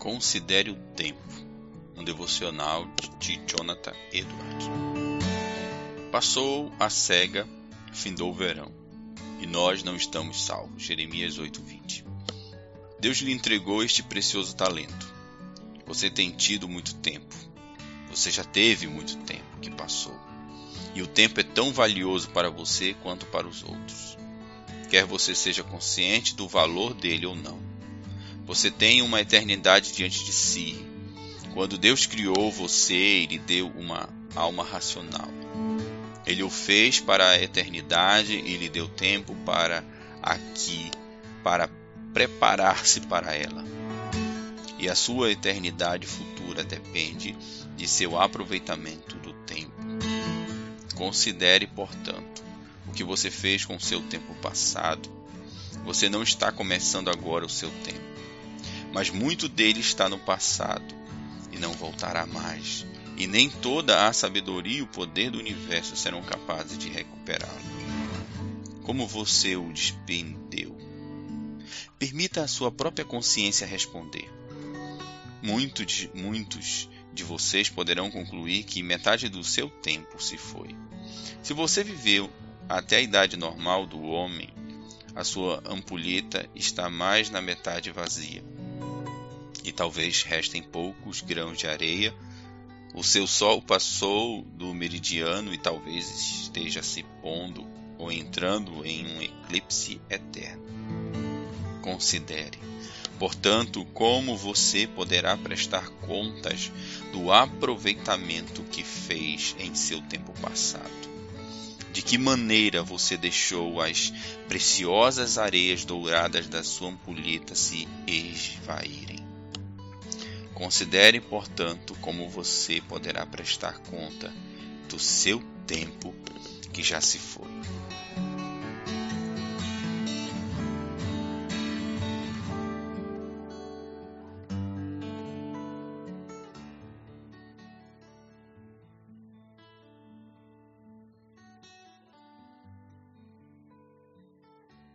Considere o tempo. Um devocional de Jonathan Edwards. Passou a cega, findou o verão, e nós não estamos salvos. Jeremias 8:20. Deus lhe entregou este precioso talento. Você tem tido muito tempo. Você já teve muito tempo que passou. E o tempo é tão valioso para você quanto para os outros. Quer você seja consciente do valor dele ou não. Você tem uma eternidade diante de si. Quando Deus criou você, Ele deu uma alma racional. Ele o fez para a eternidade e lhe deu tempo para aqui, para preparar-se para ela. E a sua eternidade futura depende de seu aproveitamento do tempo. Considere, portanto, o que você fez com o seu tempo passado. Você não está começando agora o seu tempo mas muito dele está no passado e não voltará mais, e nem toda a sabedoria e o poder do universo serão capazes de recuperá-lo. Como você o despendeu? Permita a sua própria consciência responder. Muitos de, muitos de vocês poderão concluir que metade do seu tempo se foi. Se você viveu até a idade normal do homem, a sua ampulheta está mais na metade vazia e talvez restem poucos grãos de areia. O seu sol passou do meridiano e talvez esteja se pondo ou entrando em um eclipse eterno. Considere, portanto, como você poderá prestar contas do aproveitamento que fez em seu tempo passado. De que maneira você deixou as preciosas areias douradas da sua ampulheta se esvaírem? Considere, portanto, como você poderá prestar conta do seu tempo que já se foi.